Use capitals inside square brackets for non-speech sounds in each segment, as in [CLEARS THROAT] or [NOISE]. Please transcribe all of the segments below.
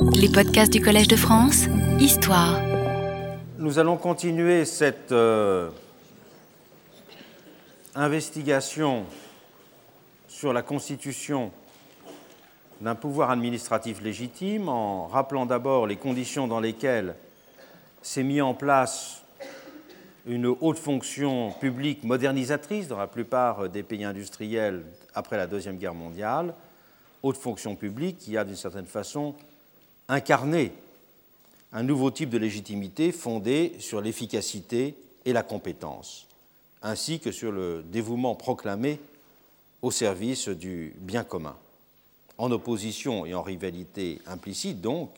Les podcasts du Collège de France, Histoire. Nous allons continuer cette euh, investigation sur la constitution d'un pouvoir administratif légitime en rappelant d'abord les conditions dans lesquelles s'est mis en place une haute fonction publique modernisatrice dans la plupart des pays industriels après la Deuxième Guerre mondiale, haute fonction publique qui a d'une certaine façon incarné un nouveau type de légitimité fondé sur l'efficacité et la compétence, ainsi que sur le dévouement proclamé au service du bien commun, en opposition et en rivalité implicite donc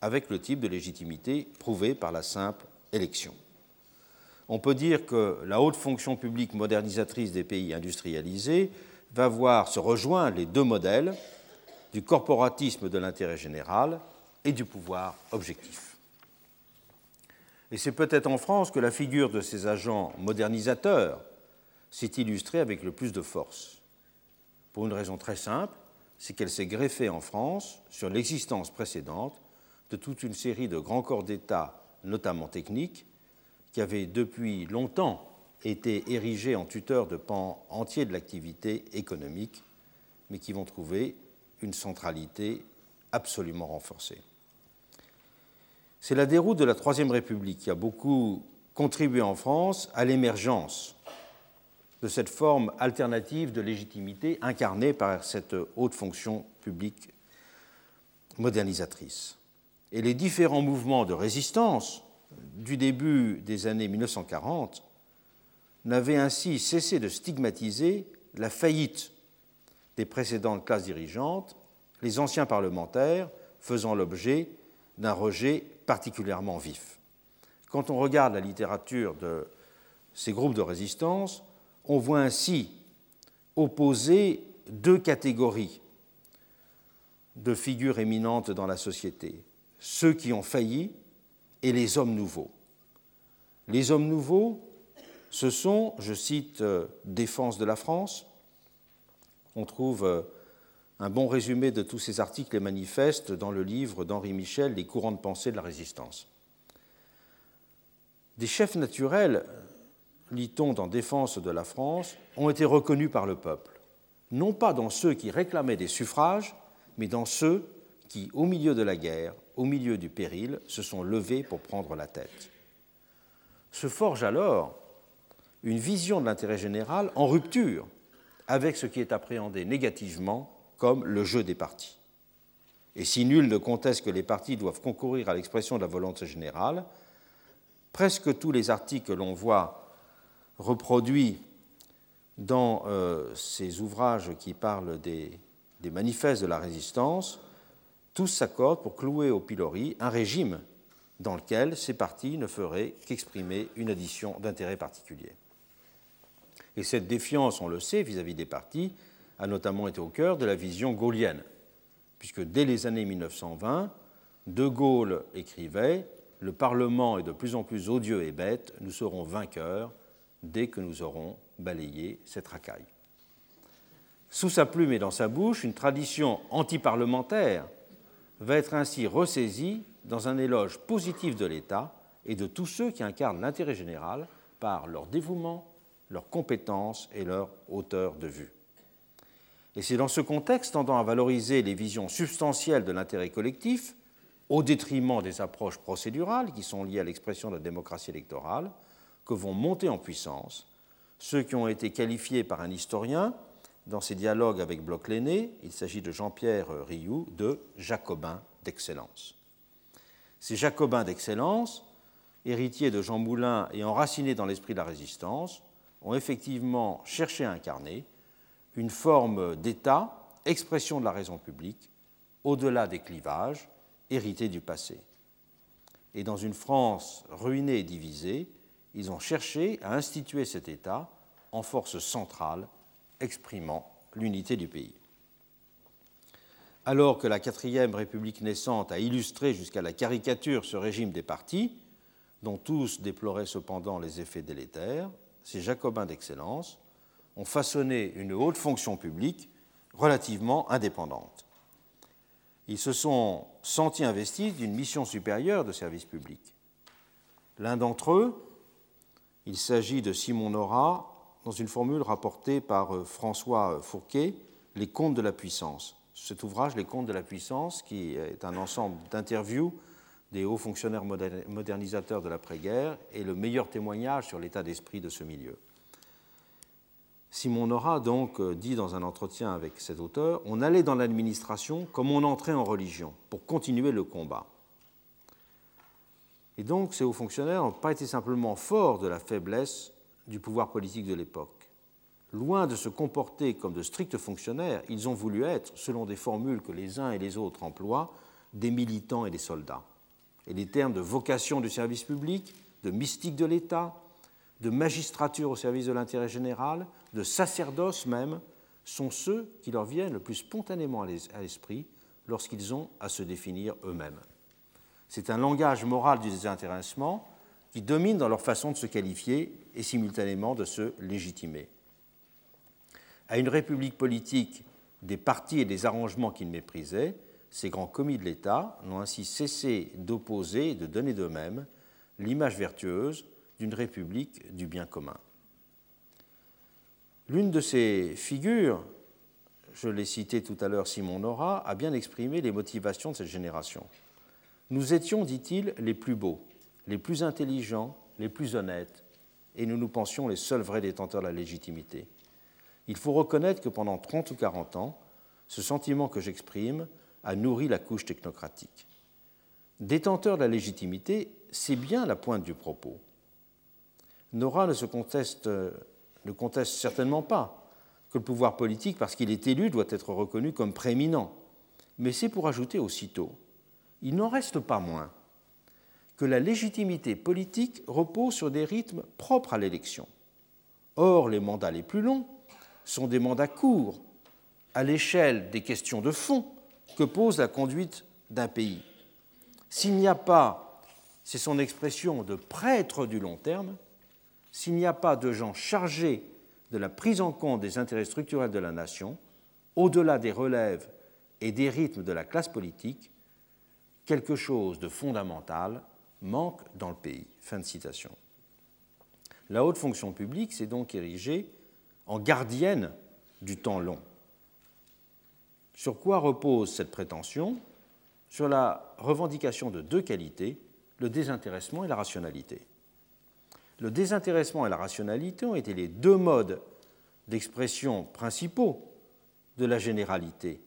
avec le type de légitimité prouvé par la simple élection. On peut dire que la haute fonction publique modernisatrice des pays industrialisés va voir se rejoindre les deux modèles du corporatisme de l'intérêt général et du pouvoir objectif. Et c'est peut-être en France que la figure de ces agents modernisateurs s'est illustrée avec le plus de force. Pour une raison très simple, c'est qu'elle s'est greffée en France sur l'existence précédente de toute une série de grands corps d'État, notamment techniques, qui avaient depuis longtemps été érigés en tuteurs de pans entiers de l'activité économique, mais qui vont trouver une centralité absolument renforcée. C'est la déroute de la Troisième République qui a beaucoup contribué en France à l'émergence de cette forme alternative de légitimité incarnée par cette haute fonction publique modernisatrice. Et les différents mouvements de résistance du début des années 1940 n'avaient ainsi cessé de stigmatiser la faillite des précédentes classes dirigeantes, les anciens parlementaires faisant l'objet d'un rejet particulièrement vif. Quand on regarde la littérature de ces groupes de résistance, on voit ainsi opposer deux catégories de figures éminentes dans la société, ceux qui ont failli et les hommes nouveaux. Les hommes nouveaux, ce sont, je cite euh, Défense de la France, on trouve euh, un bon résumé de tous ces articles et manifestes dans le livre d'Henri Michel, Les courants de pensée de la résistance. Des chefs naturels, lit-on dans Défense de la France, ont été reconnus par le peuple, non pas dans ceux qui réclamaient des suffrages, mais dans ceux qui, au milieu de la guerre, au milieu du péril, se sont levés pour prendre la tête. Se forge alors une vision de l'intérêt général en rupture avec ce qui est appréhendé négativement comme le jeu des partis. Et si nul ne conteste que les partis doivent concourir à l'expression de la volonté générale, presque tous les articles que l'on voit reproduits dans euh, ces ouvrages qui parlent des, manifestes de la résistance, tous s'accordent pour clouer au pilori un régime dans lequel ces partis ne feraient qu'exprimer une addition d'intérêt particulier. Et cette défiance, on le sait, vis-à-vis -vis des partis, a notamment été au cœur de la vision gaulienne, puisque dès les années 1920, De Gaulle écrivait Le Parlement est de plus en plus odieux et bête, nous serons vainqueurs dès que nous aurons balayé cette racaille. Sous sa plume et dans sa bouche, une tradition antiparlementaire va être ainsi ressaisie dans un éloge positif de l'État et de tous ceux qui incarnent l'intérêt général par leur dévouement, leur compétence et leur hauteur de vue. Et c'est dans ce contexte tendant à valoriser les visions substantielles de l'intérêt collectif, au détriment des approches procédurales qui sont liées à l'expression de la démocratie électorale, que vont monter en puissance ceux qui ont été qualifiés par un historien dans ses dialogues avec Bloch l'aîné, il s'agit de Jean-Pierre Rioux, de jacobins d'excellence. Ces jacobins d'excellence, héritiers de Jean Moulin et enracinés dans l'esprit de la résistance, ont effectivement cherché à incarner une forme d'État, expression de la raison publique, au-delà des clivages, hérités du passé. Et dans une France ruinée et divisée, ils ont cherché à instituer cet État en force centrale, exprimant l'unité du pays. Alors que la quatrième République naissante a illustré jusqu'à la caricature ce régime des partis, dont tous déploraient cependant les effets délétères, ces jacobins d'excellence ont façonné une haute fonction publique relativement indépendante. Ils se sont senti investis d'une mission supérieure de service public. L'un d'entre eux, il s'agit de Simon Nora, dans une formule rapportée par euh, François Fourquet, Les contes de la puissance. Cet ouvrage, Les contes de la puissance, qui est un ensemble d'interviews des hauts fonctionnaires modernisateurs de l'après-guerre, est le meilleur témoignage sur l'état d'esprit de ce milieu. Simon Nora donc euh, dit dans un entretien avec cet auteur On allait dans l'administration comme on entrait en religion pour continuer le combat. Et donc ces hauts fonctionnaires n'ont pas été simplement forts de la faiblesse du pouvoir politique de l'époque. Loin de se comporter comme de stricts fonctionnaires, ils ont voulu être, selon des formules que les uns et les autres emploient, des militants et des soldats. Et les termes de vocation du service public, de mystique de l'État, de magistrature au service de l'intérêt général, de sacerdoce même, sont ceux qui leur viennent le plus spontanément à l'esprit lorsqu'ils ont à se définir eux-mêmes. C'est un langage moral du désintéressement qui domine dans leur façon de se qualifier et simultanément de se légitimer. À une république politique des partis et des arrangements qu'ils méprisaient, ces grands commis de l'État n'ont ainsi cessé d'opposer et de donner d'eux-mêmes l'image vertueuse d'une république du bien commun. L'une de ces figures, je l'ai cité tout à l'heure Simon Nora, a bien exprimé les motivations de cette génération. Nous étions, dit-il, les plus beaux, les plus intelligents, les plus honnêtes, et nous nous pensions les seuls vrais détenteurs de la légitimité. Il faut reconnaître que pendant 30 ou 40 ans, ce sentiment que j'exprime a nourri la couche technocratique. Détenteur de la légitimité, c'est bien la pointe du propos. Nora ne se conteste, ne conteste certainement pas que le pouvoir politique, parce qu'il est élu, doit être reconnu comme prééminent. Mais c'est pour ajouter aussitôt, il n'en reste pas moins que la légitimité politique repose sur des rythmes propres à l'élection. Or, les mandats les plus longs sont des mandats courts, à l'échelle des questions de fond que pose la conduite d'un pays. S'il n'y a pas, c'est son expression, de prêtre du long terme, s'il n'y a pas de gens chargés de la prise en compte des intérêts structurels de la nation, au-delà des relèves et des rythmes de la classe politique, quelque chose de fondamental manque dans le pays. Fin de citation. La haute fonction publique s'est donc érigée en gardienne du temps long. Sur quoi repose cette prétention? Sur la revendication de deux qualités, le désintéressement et la rationalité. Le désintéressement et la rationalité ont été les deux modes d'expression principaux de la généralité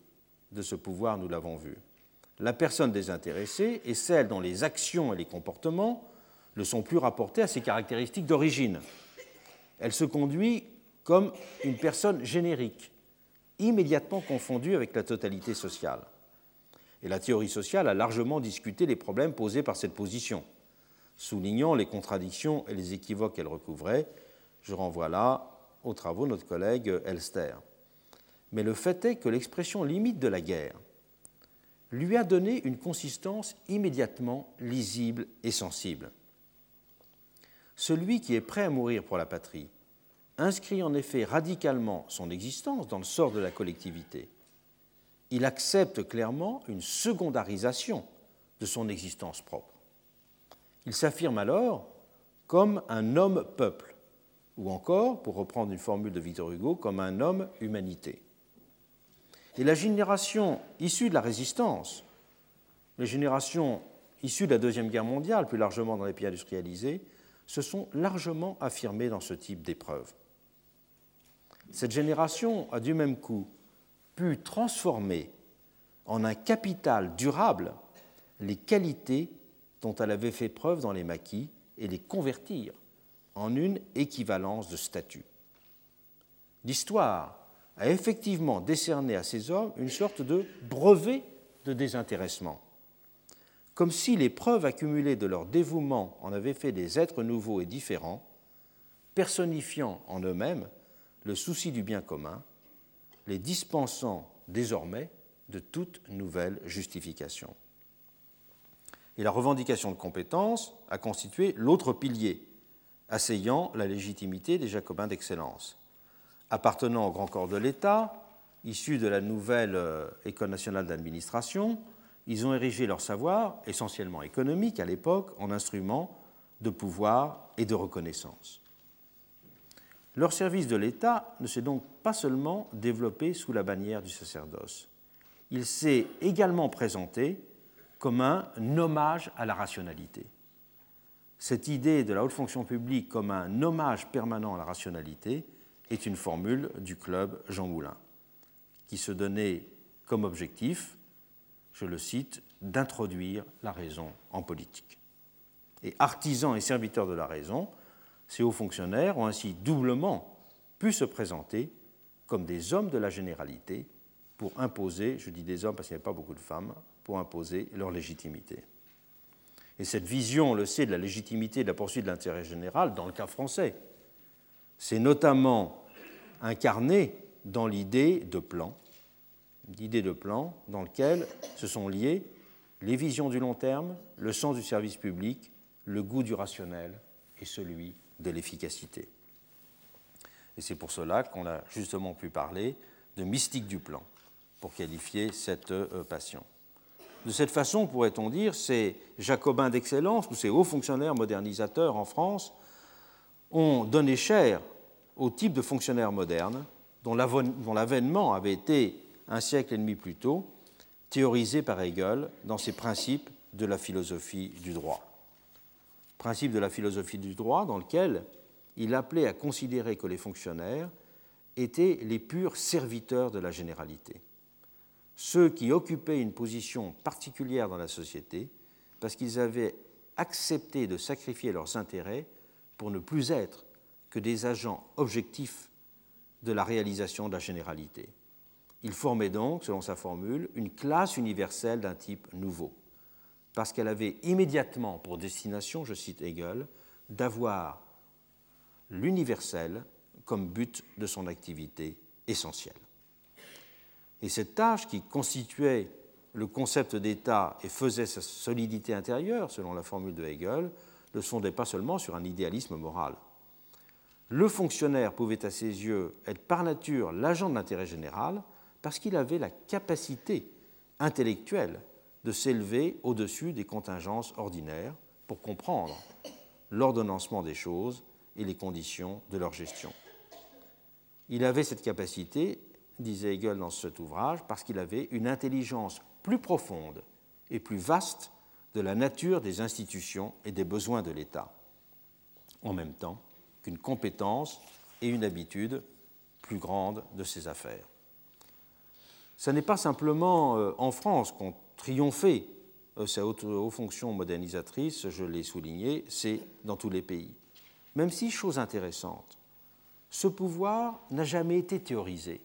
de ce pouvoir, nous l'avons vu la personne désintéressée est celle dont les actions et les comportements ne sont plus rapportés à ses caractéristiques d'origine. Elle se conduit comme une personne générique, immédiatement confondue avec la totalité sociale. Et la théorie sociale a largement discuté les problèmes posés par cette position, soulignant les contradictions et les équivoques qu'elle recouvrait. Je renvoie là aux travaux de notre collègue Elster. Mais le fait est que l'expression limite de la guerre lui a donné une consistance immédiatement lisible et sensible. Celui qui est prêt à mourir pour la patrie inscrit en effet radicalement son existence dans le sort de la collectivité. Il accepte clairement une secondarisation de son existence propre. Il s'affirme alors comme un homme-peuple, ou encore, pour reprendre une formule de Victor Hugo, comme un homme-humanité. Et la génération issue de la résistance, les générations issues de la Deuxième Guerre mondiale, plus largement dans les pays industrialisés, se sont largement affirmées dans ce type d'épreuve. Cette génération a du même coup pu transformer en un capital durable les qualités dont elle avait fait preuve dans les maquis et les convertir en une équivalence de statut. L'histoire a effectivement décerné à ces hommes une sorte de brevet de désintéressement, comme si les preuves accumulées de leur dévouement en avaient fait des êtres nouveaux et différents, personnifiant en eux-mêmes le souci du bien commun, les dispensant désormais de toute nouvelle justification. La revendication de compétence a constitué l'autre pilier, asseyant la légitimité des jacobins d'excellence appartenant au grand corps de l'État, issus de la nouvelle euh, École nationale d'administration, ils ont érigé leur savoir, essentiellement économique à l'époque, en instrument de pouvoir et de reconnaissance. Leur service de l'État ne s'est donc pas seulement développé sous la bannière du sacerdoce, il s'est également présenté comme un hommage à la rationalité. Cette idée de la haute fonction publique comme un hommage permanent à la rationalité est une formule du club Jean Moulin, qui se donnait comme objectif, je le cite, d'introduire la raison en politique. Et artisans et serviteurs de la raison, ces hauts fonctionnaires ont ainsi doublement pu se présenter comme des hommes de la généralité pour imposer, je dis des hommes parce qu'il n'y avait pas beaucoup de femmes, pour imposer leur légitimité. Et cette vision, on le sait, de la légitimité de la poursuite de l'intérêt général, dans le cas français, c'est notamment incarné dans l'idée de plan, l'idée de plan dans lequel se sont liés les visions du long terme, le sens du service public, le goût du rationnel et celui de l'efficacité. Et c'est pour cela qu'on a justement pu parler de mystique du plan pour qualifier cette euh, passion. De cette façon, pourrait-on dire, ces jacobins d'excellence ou ces hauts fonctionnaires modernisateurs en France ont donné chair au type de fonctionnaires modernes dont l'avènement avait été, un siècle et demi plus tôt, théorisé par Hegel dans ses principes de la philosophie du droit. Principe de la philosophie du droit dans lequel il appelait à considérer que les fonctionnaires étaient les purs serviteurs de la généralité ceux qui occupaient une position particulière dans la société parce qu'ils avaient accepté de sacrifier leurs intérêts pour ne plus être que des agents objectifs de la réalisation de la généralité. Ils formaient donc, selon sa formule, une classe universelle d'un type nouveau, parce qu'elle avait immédiatement pour destination, je cite Hegel, d'avoir l'universel comme but de son activité essentielle. Et cette tâche qui constituait le concept d'État et faisait sa solidité intérieure, selon la formule de Hegel, ne fondait pas seulement sur un idéalisme moral. Le fonctionnaire pouvait à ses yeux être par nature l'agent de l'intérêt général parce qu'il avait la capacité intellectuelle de s'élever au-dessus des contingences ordinaires pour comprendre l'ordonnancement des choses et les conditions de leur gestion. Il avait cette capacité disait Hegel dans cet ouvrage, parce qu'il avait une intelligence plus profonde et plus vaste de la nature des institutions et des besoins de l'État, en même temps qu'une compétence et une habitude plus grande de ses affaires. Ce n'est pas simplement euh, en France qu'ont triomphé euh, ces hautes fonctions modernisatrices, je l'ai souligné, c'est dans tous les pays. Même si, chose intéressante, ce pouvoir n'a jamais été théorisé.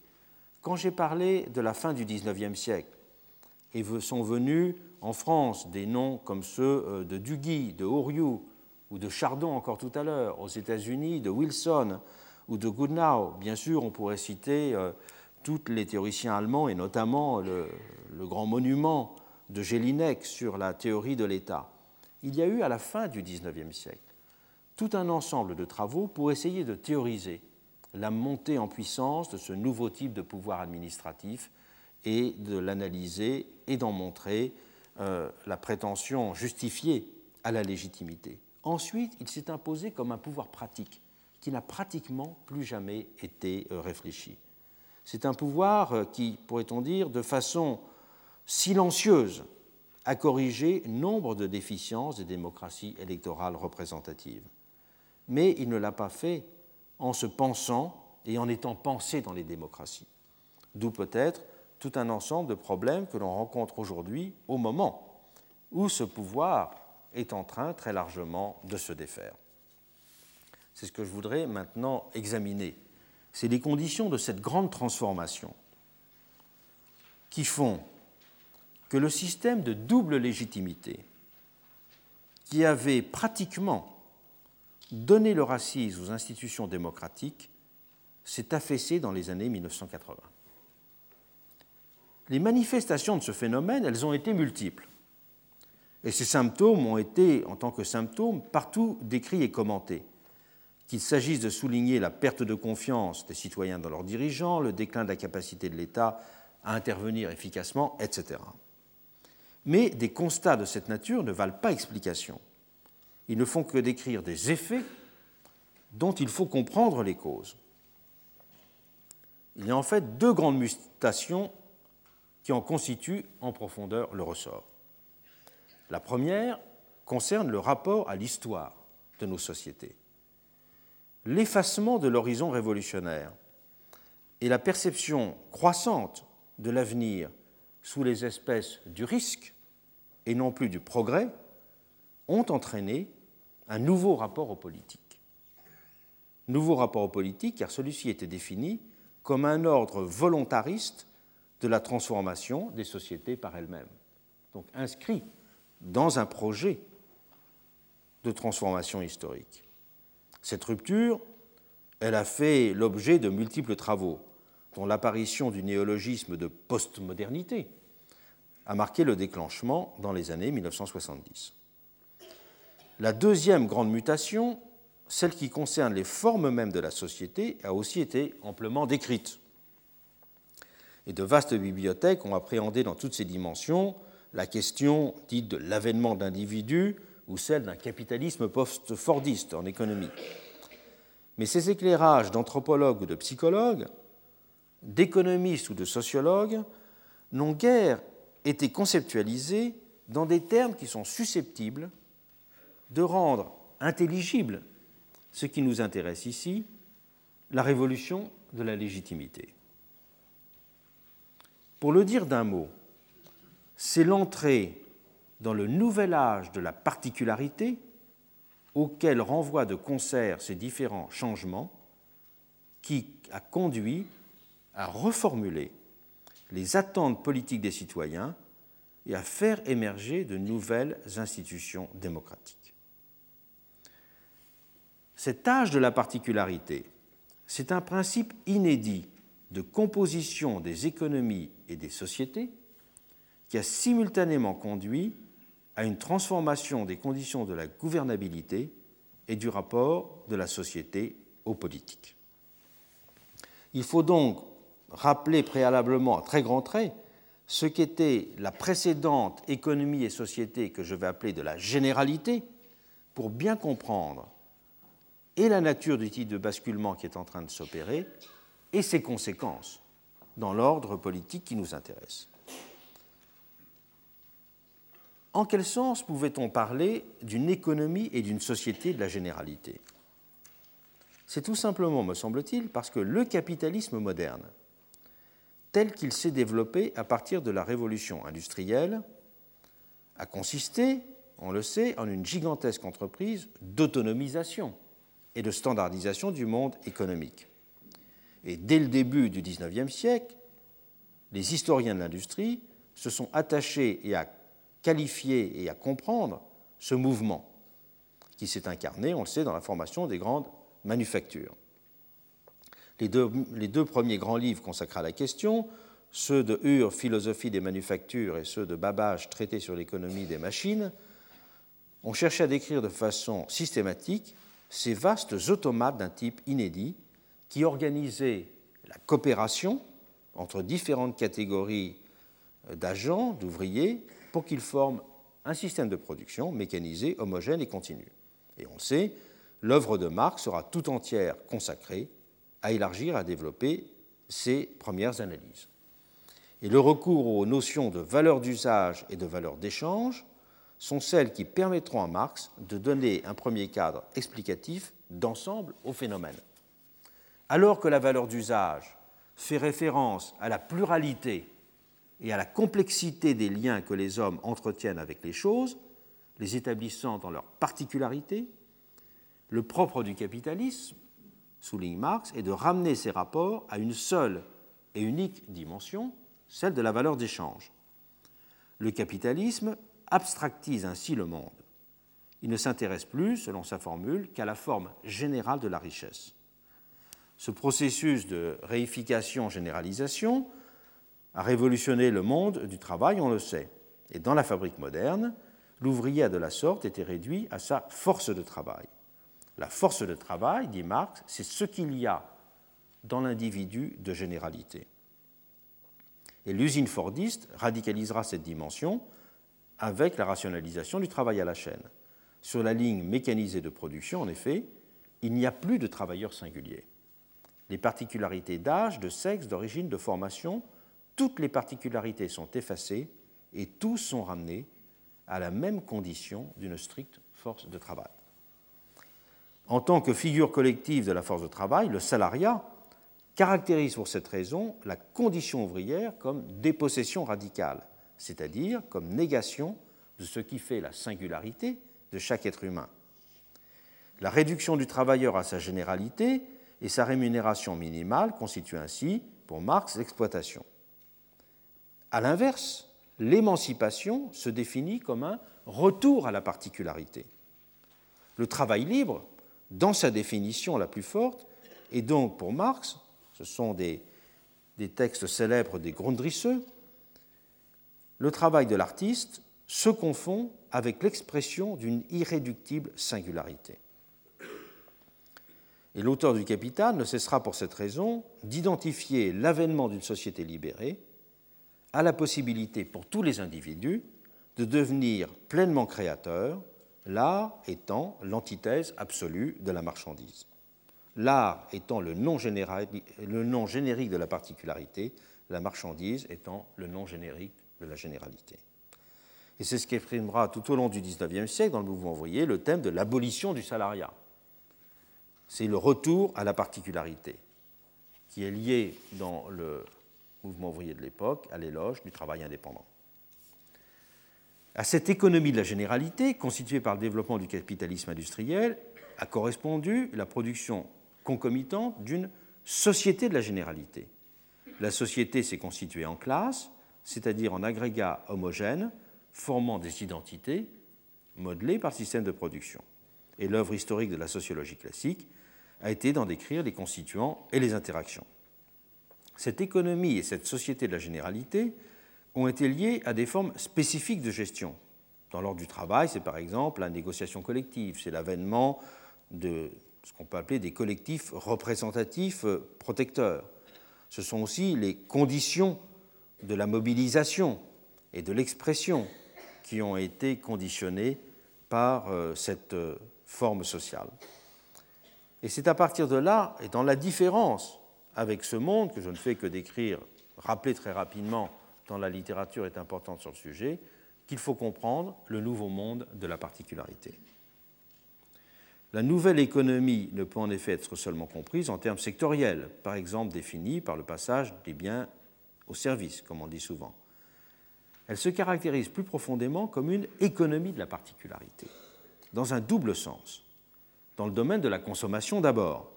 Quand j'ai parlé de la fin du XIXe siècle, et sont venus en France des noms comme ceux euh, de Duguy, de Horiou ou de Chardon encore tout à l'heure, aux États-Unis, de Wilson ou de Goodnow. Bien sûr, on pourrait citer euh, tous les théoriciens allemands et notamment le, le grand monument de Jelinek sur la théorie de l'État. Il y a eu à la fin du XIXe siècle tout un ensemble de travaux pour essayer de théoriser la montée en puissance de ce nouveau type de pouvoir administratif et de l'analyser et d'en montrer euh, la prétention justifiée à la légitimité. Ensuite, il s'est imposé comme un pouvoir pratique qui n'a pratiquement plus jamais été euh, réfléchi. C'est un pouvoir euh, qui, pourrait-on dire, de façon silencieuse, a corrigé nombre de déficiences des démocraties électorales représentatives. Mais il ne l'a pas fait en se pensant et en étant pensé dans les démocraties. D'où peut-être tout un ensemble de problèmes que l'on rencontre aujourd'hui au moment où ce pouvoir est en train très largement de se défaire. C'est ce que je voudrais maintenant examiner. C'est les conditions de cette grande transformation qui font que le système de double légitimité, qui avait pratiquement donner le racisme aux institutions démocratiques s'est affaissé dans les années 1980. Les manifestations de ce phénomène, elles ont été multiples. Et ces symptômes ont été, en tant que symptômes, partout décrits et commentés. Qu'il s'agisse de souligner la perte de confiance des citoyens dans leurs dirigeants, le déclin de la capacité de l'État à intervenir efficacement, etc. Mais des constats de cette nature ne valent pas explication. Ils ne font que décrire des effets dont il faut comprendre les causes. Il y a en fait deux grandes mutations qui en constituent en profondeur le ressort. La première concerne le rapport à l'histoire de nos sociétés. L'effacement de l'horizon révolutionnaire et la perception croissante de l'avenir sous les espèces du risque et non plus du progrès ont entraîné un nouveau rapport aux politiques. Nouveau rapport aux politiques car celui-ci était défini comme un ordre volontariste de la transformation des sociétés par elles-mêmes. Donc inscrit dans un projet de transformation historique. Cette rupture, elle a fait l'objet de multiples travaux, dont l'apparition du néologisme de postmodernité a marqué le déclenchement dans les années 1970. La deuxième grande mutation, celle qui concerne les formes mêmes de la société, a aussi été amplement décrite. Et de vastes bibliothèques ont appréhendé dans toutes ces dimensions la question dite de l'avènement d'individus ou celle d'un capitalisme post-fordiste en économie. Mais ces éclairages d'anthropologues ou de psychologues, d'économistes ou de sociologues, n'ont guère été conceptualisés dans des termes qui sont susceptibles de rendre intelligible ce qui nous intéresse ici, la révolution de la légitimité. Pour le dire d'un mot, c'est l'entrée dans le nouvel âge de la particularité auquel renvoient de concert ces différents changements qui a conduit à reformuler les attentes politiques des citoyens et à faire émerger de nouvelles institutions démocratiques. Cet âge de la particularité, c'est un principe inédit de composition des économies et des sociétés qui a simultanément conduit à une transformation des conditions de la gouvernabilité et du rapport de la société aux politiques. Il faut donc rappeler préalablement à très grands traits ce qu'était la précédente économie et société que je vais appeler de la généralité pour bien comprendre et la nature du type de basculement qui est en train de s'opérer et ses conséquences dans l'ordre politique qui nous intéresse. En quel sens pouvait-on parler d'une économie et d'une société de la généralité? C'est tout simplement, me semble-t-il, parce que le capitalisme moderne, tel qu'il s'est développé à partir de la révolution industrielle, a consisté, on le sait, en une gigantesque entreprise d'autonomisation et de standardisation du monde économique. Et dès le début du XIXe siècle, les historiens de l'industrie se sont attachés et à qualifier et à comprendre ce mouvement qui s'est incarné, on le sait, dans la formation des grandes manufactures. Les deux, les premiers grands livres consacrés à la question, ceux de Ur, Philosophie des manufactures, et ceux de Babbage, Traité sur l'économie des machines, ont cherché à décrire de façon systématique ces vastes automates d'un type inédit qui organisaient la coopération entre différentes catégories d'agents, d'ouvriers, pour qu'ils forment un système de production mécanisé, homogène et continu. Et on le sait, l'œuvre de Marx sera tout entière consacrée à élargir, à développer ces premières analyses. Et le recours aux notions de valeur d'usage et de valeur d'échange sont celles qui permettront à Marx de donner un premier cadre explicatif d'ensemble au phénomène. Alors que la valeur d'usage fait référence à la pluralité et à la complexité des liens que les hommes entretiennent avec les choses, les établissant dans leurs particularités, le propre du capitalisme, souligne Marx, est de ramener ces rapports à une seule et unique dimension, celle de la valeur d'échange. Le capitalisme abstractise ainsi le monde. Il ne s'intéresse plus, selon sa formule, qu'à la forme générale de la richesse. Ce processus de réification-généralisation a révolutionné le monde du travail, on le sait. Et dans la fabrique moderne, l'ouvrier a de la sorte été réduit à sa force de travail. La force de travail, dit Marx, c'est ce qu'il y a dans l'individu de généralité. Et l'usine fordiste radicalisera cette dimension avec la rationalisation du travail à la chaîne. Sur la ligne mécanisée de production, en effet, il n'y a plus de travailleurs singuliers. Les particularités d'âge, de sexe, d'origine, de formation, toutes les particularités sont effacées et tous sont ramenés à la même condition d'une stricte force de travail. En tant que figure collective de la force de travail, le salariat caractérise pour cette raison la condition ouvrière comme dépossession radicale, c'est-à-dire comme négation de ce qui fait la singularité de chaque être humain. La réduction du travailleur à sa généralité et sa rémunération minimale constituent ainsi, pour Marx, l'exploitation. A l'inverse, l'émancipation se définit comme un retour à la particularité. Le travail libre, dans sa définition la plus forte, est donc pour Marx, ce sont des, des textes célèbres des Grundrisse, le travail de l'artiste se confond avec l'expression d'une irréductible singularité. Et l'auteur du Capital ne cessera pour cette raison d'identifier l'avènement d'une société libérée à la possibilité pour tous les individus de devenir pleinement créateurs, l'art étant l'antithèse absolue de la marchandise. L'art étant le nom, générique de la particularité, la marchandise étant le nom générique de la généralité. Et c'est ce qui exprimera tout au long du XIXe siècle, dans le mouvement ouvrier, le thème de l'abolition du salariat. C'est le retour à la particularité, qui est lié dans le mouvement ouvrier de l'époque à l'éloge du travail indépendant. À cette économie de la généralité, constituée par le développement du capitalisme industriel, a correspondu la production concomitante d'une société de la généralité. La société s'est constituée en classes, c'est-à-dire en agrégats homogènes formant des identités modelées par système de production. Et l'œuvre historique de la sociologie classique a été d'en décrire les constituants et les interactions. Cette économie et cette société de la généralité ont été liées à des formes spécifiques de gestion. Dans l'ordre du travail, c'est par exemple la négociation collective, c'est l'avènement de ce qu'on peut appeler des collectifs représentatifs protecteurs. Ce sont aussi les conditions de la mobilisation et de l'expression qui ont été conditionnées par euh, cette euh, forme sociale. Et c'est à partir de là, et dans la différence avec ce monde, que je ne fais que décrire, rappeler très rapidement, tant la littérature est importante sur le sujet, qu'il faut comprendre le nouveau monde de la particularité. La nouvelle économie ne peut en effet être seulement comprise en termes sectoriels, par exemple définis par le passage des biens au service, comme on dit souvent. Elle se caractérise plus profondément comme une économie de la particularité, dans un double sens. Dans le domaine de la consommation d'abord,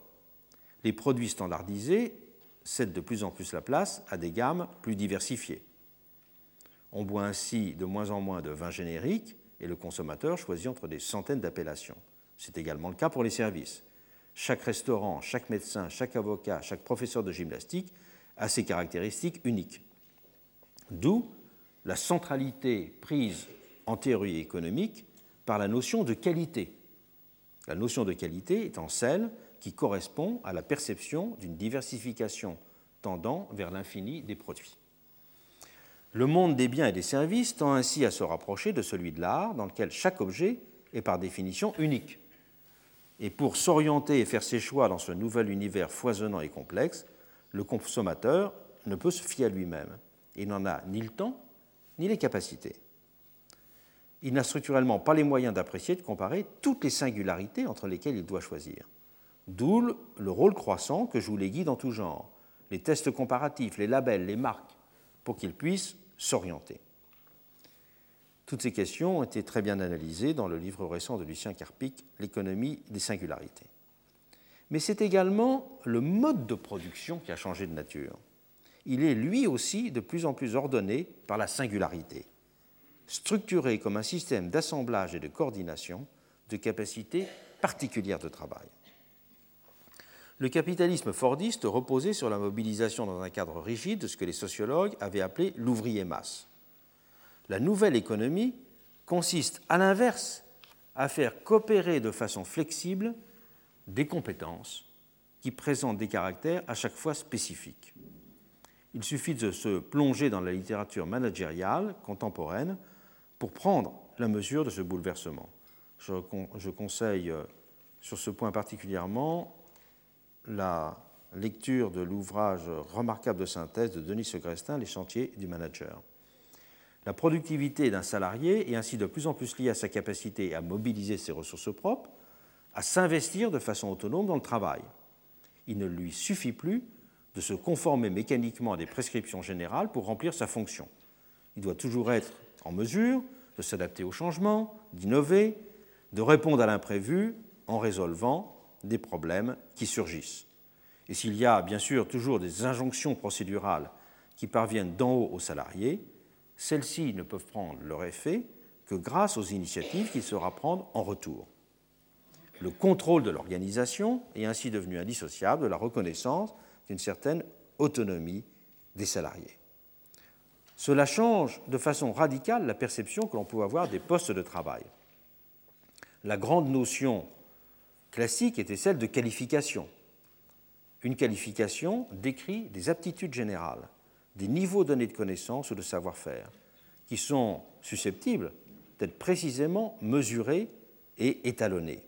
les produits standardisés cèdent de plus en plus la place à des gammes plus diversifiées. On boit ainsi de moins en moins de vins génériques et le consommateur choisit entre des centaines d'appellations. C'est également le cas pour les services. Chaque restaurant, chaque médecin, chaque avocat, chaque professeur de gymnastique a ses caractéristiques uniques. D'où la centralité prise en théorie économique par la notion de qualité. La notion de qualité étant celle qui correspond à la perception d'une diversification tendant vers l'infini des produits. Le monde des biens et des services tend ainsi à se rapprocher de celui de l'art, dans lequel chaque objet est par définition unique. Et pour s'orienter et faire ses choix dans ce nouvel univers foisonnant et complexe, le consommateur ne peut se fier à lui-même. Il n'en a ni le temps, ni les capacités. Il n'a structurellement pas les moyens d'apprécier de comparer toutes les singularités entre lesquelles il doit choisir. D'où le rôle croissant que jouent les guides en tout genre, les tests comparatifs, les labels, les marques, pour qu'il puisse s'orienter. Toutes ces questions ont été très bien analysées dans le livre récent de Lucien Carpic, L'économie des singularités. Mais c'est également le mode de production qui a changé de nature. Il est lui aussi de plus en plus ordonné par la singularité, structuré comme un système d'assemblage et de coordination de capacités particulières de travail. Le capitalisme fordiste reposait sur la mobilisation dans un cadre rigide de ce que les sociologues avaient appelé l'ouvrier masse. La nouvelle économie consiste, à l'inverse, à faire coopérer de façon flexible des compétences qui présentent des caractères à chaque fois spécifiques. Il suffit de se plonger dans la littérature managériale contemporaine pour prendre la mesure de ce bouleversement. Je, conseille euh, sur ce point particulièrement la lecture de l'ouvrage remarquable de synthèse de Denis Segrestin, Les chantiers du manager. La productivité d'un salarié est ainsi de plus en plus liée à sa capacité à mobiliser ses ressources propres, à s'investir de façon autonome dans le travail. Il ne lui suffit plus de se conformer mécaniquement à des prescriptions générales pour remplir sa fonction. Il doit toujours être en mesure de s'adapter aux changements, d'innover, de répondre à l'imprévu en résolvant des problèmes qui surgissent. Et s'il y a bien sûr toujours des injonctions procédurales qui parviennent d'en haut aux salariés, celles-ci ne peuvent prendre leur effet que grâce aux initiatives qu'il saura prendre en retour. Le contrôle de l'organisation est ainsi devenu indissociable de la reconnaissance d'une certaine autonomie des salariés. Cela change de façon radicale la perception que l'on peut avoir des postes de travail. La grande notion classique était celle de qualification. Une qualification décrit des aptitudes générales, des niveaux donnés de connaissances ou de savoir-faire, qui sont susceptibles d'être précisément mesurés et étalonnés.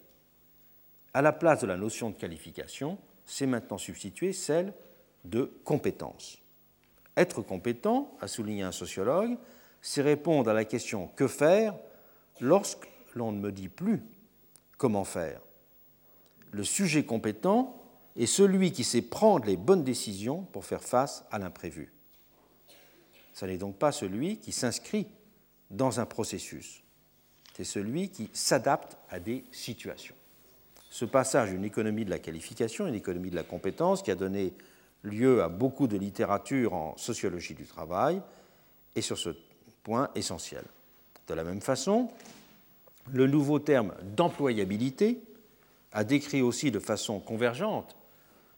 À la place de la notion de qualification, c'est maintenant substitué celle de compétence. Être compétent, a souligné un sociologue, c'est répondre à la question que faire lorsque l'on ne me dit plus comment faire. Le sujet compétent est celui qui sait prendre les bonnes décisions pour faire face à l'imprévu. Ce n'est donc pas celui qui s'inscrit dans un processus, c'est celui qui s'adapte à des situations. Ce passage d'une économie de la qualification une économie de la compétence qui a donné lieu à beaucoup de littérature en sociologie du travail est sur ce point essentiel. De la même façon, le nouveau terme d'employabilité a décrit aussi de façon convergente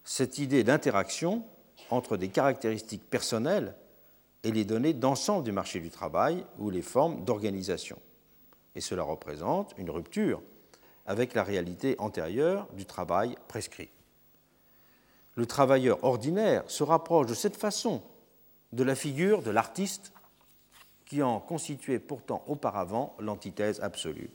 cette idée d'interaction entre des caractéristiques personnelles et les données d'ensemble du marché du travail ou les formes d'organisation. Et cela représente une rupture avec la réalité antérieure du travail prescrit. Le travailleur ordinaire se rapproche de cette façon de la figure de l'artiste qui en constituait pourtant auparavant l'antithèse absolue.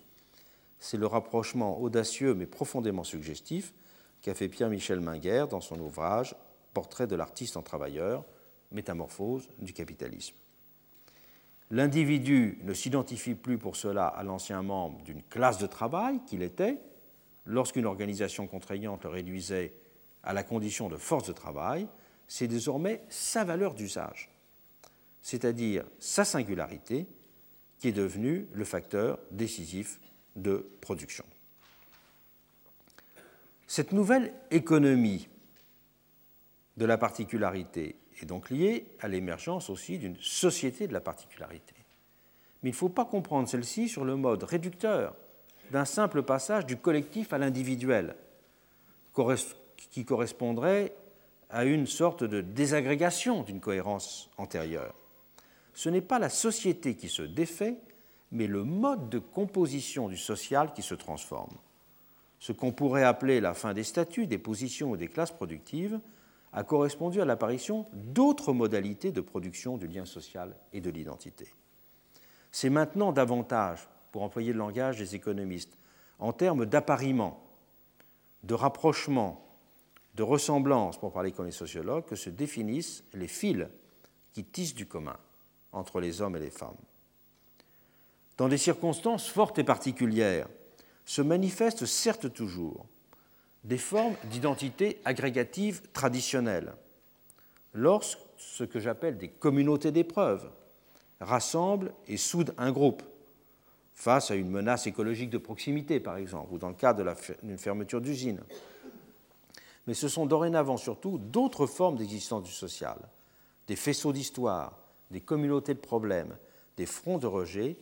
C'est le rapprochement audacieux mais profondément suggestif qu'a fait Pierre-Michel Minguer dans son ouvrage Portrait de l'artiste en travailleur, métamorphose du capitalisme. L'individu ne s'identifie plus pour cela à l'ancien membre d'une classe de travail qu'il était, lorsqu'une organisation contraignante le réduisait à la condition de force de travail, c'est désormais sa valeur d'usage, c'est-à-dire sa singularité, qui est devenue le facteur décisif de production. Cette nouvelle économie de la particularité est donc liée à l'émergence aussi d'une société de la particularité. Mais il ne faut pas comprendre celle-ci sur le mode réducteur d'un simple passage du collectif à l'individuel, qui correspondrait à une sorte de désagrégation d'une cohérence antérieure. Ce n'est pas la société qui se défait, mais le mode de composition du social qui se transforme. Ce qu'on pourrait appeler la fin des statuts, des positions ou des classes productives a correspondu à l'apparition d'autres modalités de production du lien social et de l'identité. C'est maintenant davantage, pour employer le langage des économistes, en termes d'appariement, de rapprochement, de ressemblance, pour parler comme les sociologues, que se définissent les fils qui tissent du commun entre les hommes et les femmes. Dans des circonstances fortes et particulières, se manifestent certes toujours des formes d'identité agrégative traditionnelles, lorsque ce que j'appelle des communautés d'épreuves rassemblent et soudent un groupe face à une menace écologique de proximité, par exemple, ou dans le cadre d'une fermeture d'usine. Mais ce sont dorénavant surtout d'autres formes d'existence du social, des faisceaux d'histoire, des communautés de problèmes, des fronts de rejet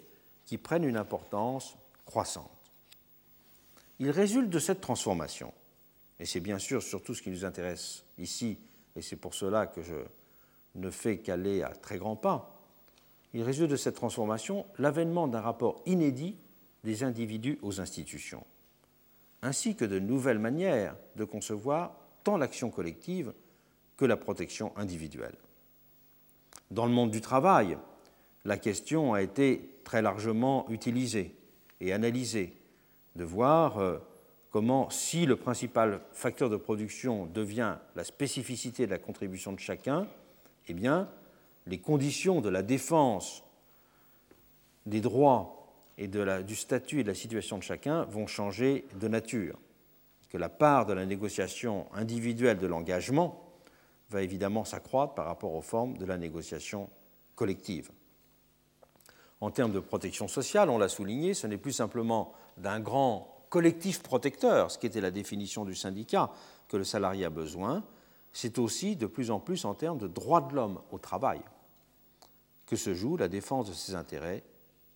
qui prennent une importance croissante. Il résulte de cette transformation et c'est bien sûr surtout ce qui nous intéresse ici, et c'est pour cela que je ne fais qu'aller à très grands pas, il résulte de cette transformation l'avènement d'un rapport inédit des individus aux institutions, ainsi que de nouvelles manières de concevoir tant l'action collective que la protection individuelle. Dans le monde du travail, la question a été très largement utilisée et analysée, de voir euh, comment, si le principal facteur de production devient la spécificité de la contribution de chacun, eh bien, les conditions de la défense des droits et du statut et de la situation de chacun vont changer de nature. Que la part de la négociation individuelle de l'engagement va évidemment s'accroître par rapport aux formes de la négociation collective. En termes de protection sociale, on l'a souligné, ce n'est plus simplement d'un grand collectif protecteur, ce qui était la définition du syndicat, que le salarié a besoin, c'est aussi de plus en plus en termes de droits de l'homme au travail que se joue la défense de ses intérêts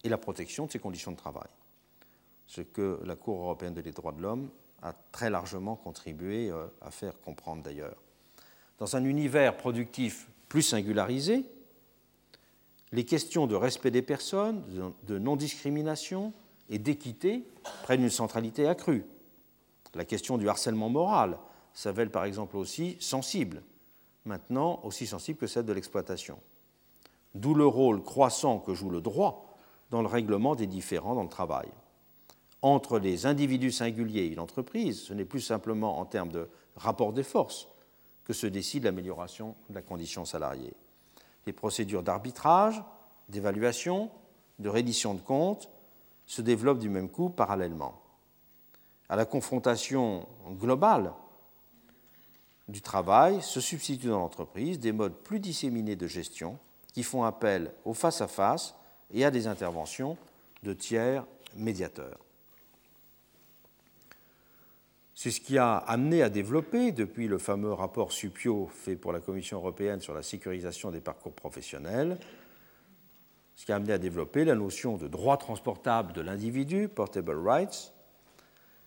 et la protection de ses conditions de travail. Ce que la Cour européenne des droits de l'homme a très largement contribué euh, à faire comprendre d'ailleurs. Dans un univers productif plus singularisé, les questions de respect des personnes, de non-discrimination et d'équité prennent une centralité accrue. La question du harcèlement moral s'avère par exemple aussi sensible, maintenant aussi sensible que celle de l'exploitation. D'où le rôle croissant que joue le droit dans le règlement des différends dans le travail. Entre les individus singuliers et l'entreprise, ce n'est plus simplement en termes de rapport des forces que se décide l'amélioration de la condition salariée. Les procédures d'arbitrage, d'évaluation, de reddition de comptes se développent du même coup parallèlement. À la confrontation globale du travail se substituent dans l'entreprise des modes plus disséminés de gestion qui font appel au face-à-face et à des interventions de tiers médiateurs. C'est ce qui a amené à développer, depuis le fameux rapport Supio fait pour la Commission européenne sur la sécurisation des parcours professionnels, ce qui a amené à développer la notion de droit transportable de l'individu, portable rights,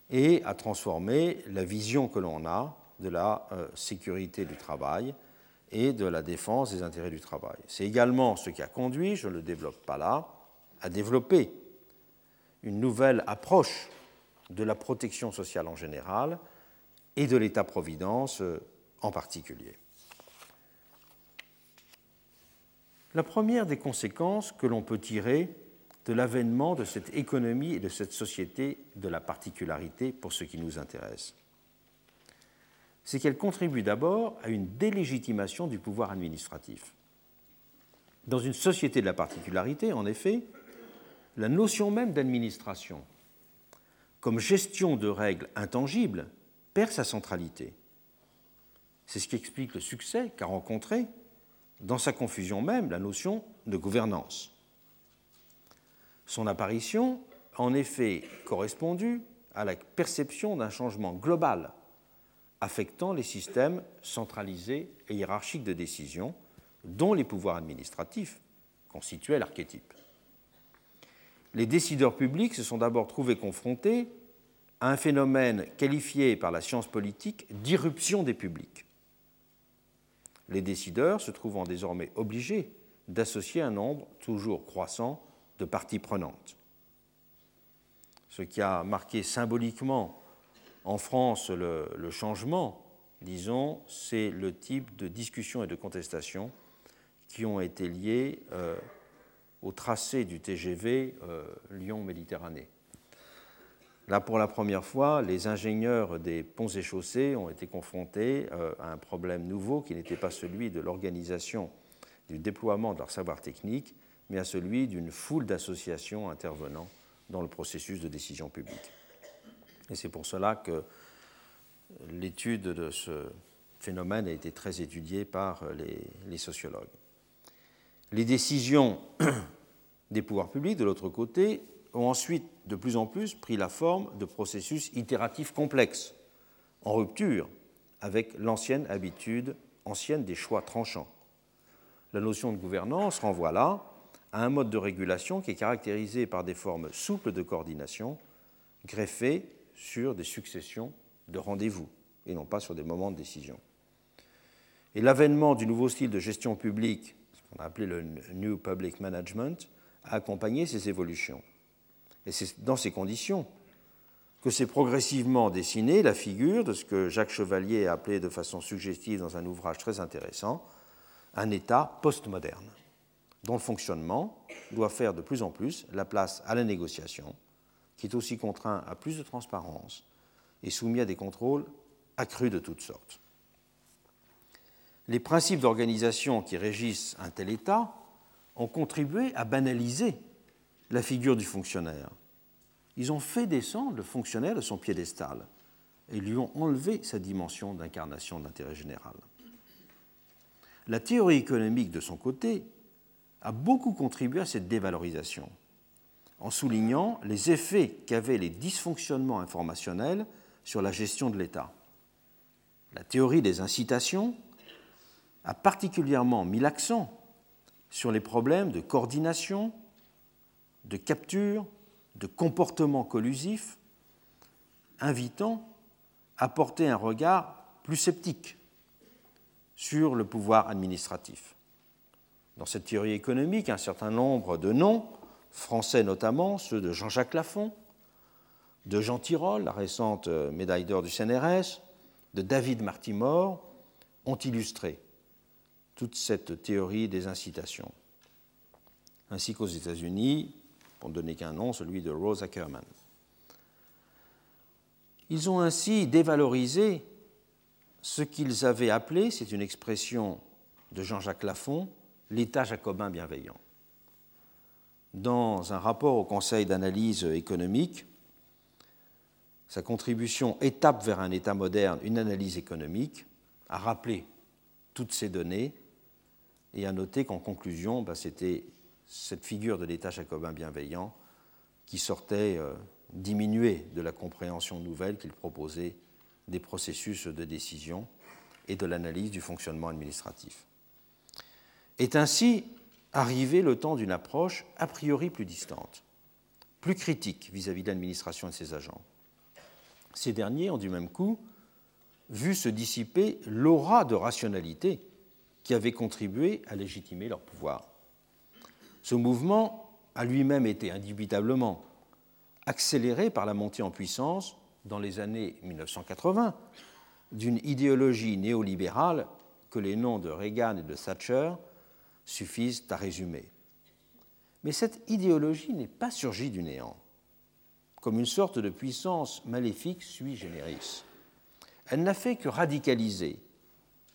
et à transformer la vision que l'on a de la euh, sécurité du travail et de la défense des intérêts du travail. C'est également ce qui a conduit, je ne le développe pas là, à développer une nouvelle approche de la protection sociale en général et de l'État-providence euh, en particulier. La première des conséquences que l'on peut tirer de l'avènement de cette économie et de cette société de la particularité pour ce qui nous intéresse, c'est qu'elle contribue d'abord à une délégitimation du pouvoir administratif. Dans une société de la particularité, en effet, la notion même d'administration comme gestion de règles intangibles, perd sa centralité. C'est ce qui explique le succès qu'a rencontré, dans sa confusion même, la notion de gouvernance. Son apparition a en effet correspondu à la perception d'un changement global affectant les systèmes centralisés et hiérarchiques de décision, dont les pouvoirs administratifs constituaient l'archétype les décideurs publics se sont d'abord trouvés confrontés à un phénomène qualifié par la science politique d'irruption des publics. Les décideurs se trouvant désormais obligés d'associer un nombre toujours croissant de parties prenantes. Ce qui a marqué symboliquement en France le, changement, disons, c'est le type de discussion et de contestation qui ont été liés euh, au tracé du TGV euh, Lyon-Méditerranée. Là, pour la première fois, les ingénieurs des ponts et chaussées ont été confrontés euh, à un problème nouveau qui n'était pas celui de l'organisation du déploiement de leur savoir technique, mais à celui d'une foule d'associations intervenant dans le processus de décision publique. Et c'est pour cela que l'étude de ce phénomène a été très étudiée par les, les sociologues. Les décisions [CLEARS THROAT] des pouvoirs publics, de l'autre côté, ont ensuite de plus en plus pris la forme de processus itératifs complexes, en rupture avec l'ancienne habitude ancienne des choix tranchants. La notion de gouvernance renvoie là à un mode de régulation qui est caractérisé par des formes souples de coordination, greffées sur des successions de rendez-vous et non pas sur des moments de décision. Et l'avènement du nouveau style de gestion publique qu'on a appelé le New Public Management, a accompagné ces évolutions. Et c'est dans ces conditions que s'est progressivement dessinée la figure de ce que Jacques Chevalier a appelé de façon suggestive dans un ouvrage très intéressant, un État postmoderne, dont le fonctionnement doit faire de plus en plus la place à la négociation, qui est aussi contraint à plus de transparence et soumis à des contrôles accrus de toutes sortes. Les principes d'organisation qui régissent un tel État ont contribué à banaliser la figure du fonctionnaire. Ils ont fait descendre le fonctionnaire de son piédestal et lui ont enlevé sa dimension d'incarnation de l'intérêt général. La théorie économique, de son côté, a beaucoup contribué à cette dévalorisation, en soulignant les effets qu'avaient les dysfonctionnements informationnels sur la gestion de l'État. La théorie des incitations a particulièrement mis l'accent sur les problèmes de coordination, de capture, de comportement collusif, invitant à porter un regard plus sceptique sur le pouvoir administratif. Dans cette théorie économique, un certain nombre de noms, français notamment, ceux de Jean-Jacques Lafont, de Jean Tirole, la récente médaille d'or du CNRS, de David Martimore, ont illustré toute cette théorie des incitations. Ainsi qu'aux États-Unis, pour ne donner qu'un nom, celui de Rose Ackerman. Ils ont ainsi dévalorisé ce qu'ils avaient appelé, c'est une expression de Jean-Jacques Lafont, l'État jacobin bienveillant. Dans un rapport au Conseil d'analyse économique, sa contribution Étape vers un État moderne, une analyse économique, a rappelé toutes ces données et a noté qu'en conclusion, bah, c'était cette figure de l'État jacobin bienveillant qui sortait euh, diminuée de la compréhension nouvelle qu'il proposait des processus de décision et de l'analyse du fonctionnement administratif. Est ainsi arrivé le temps d'une approche a priori plus distante, plus critique vis-à-vis de l'administration et de ses agents. Ces derniers ont du même coup vu se dissiper l'aura de rationalité qui avait contribué à légitimer leur pouvoir. Ce mouvement a lui-même été indubitablement accéléré par la montée en puissance dans les années 1980 d'une idéologie néolibérale que les noms de Reagan et de Thatcher suffisent à résumer. Mais cette idéologie n'est pas surgie du néant, comme une sorte de puissance maléfique sui generis. Elle n'a fait que radicaliser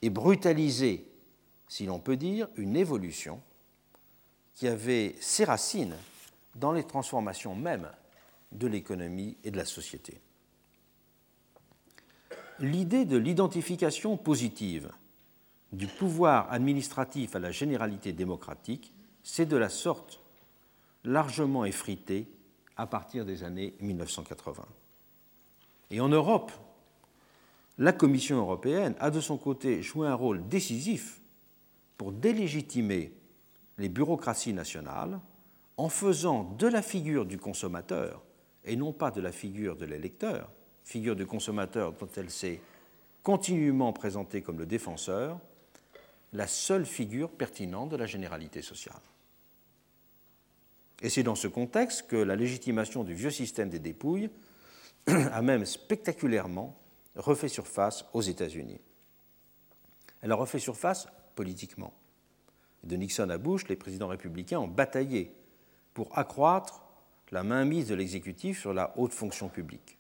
et brutaliser, si l'on peut dire, une évolution qui avait ses racines dans les transformations mêmes de l'économie et de la société l'idée de l'identification positive du pouvoir administratif à la généralité démocratique s'est de la sorte largement effritée à partir des années 1980. Et en Europe, la Commission européenne a de son côté joué un rôle décisif pour délégitimer les bureaucraties nationales en faisant de la figure du consommateur, et non pas de la figure de l'électeur, figure du consommateur dont elle s'est continuellement présentée comme le défenseur, la seule figure pertinente de la généralité sociale. Et c'est dans ce contexte que la légitimation du vieux système des dépouilles [CLEARS THROAT] a même spectaculairement refait surface aux États-Unis. Elle a refait surface politiquement. De Nixon à Bush, les présidents républicains ont bataillé pour accroître la mainmise de l'exécutif sur la haute fonction publique.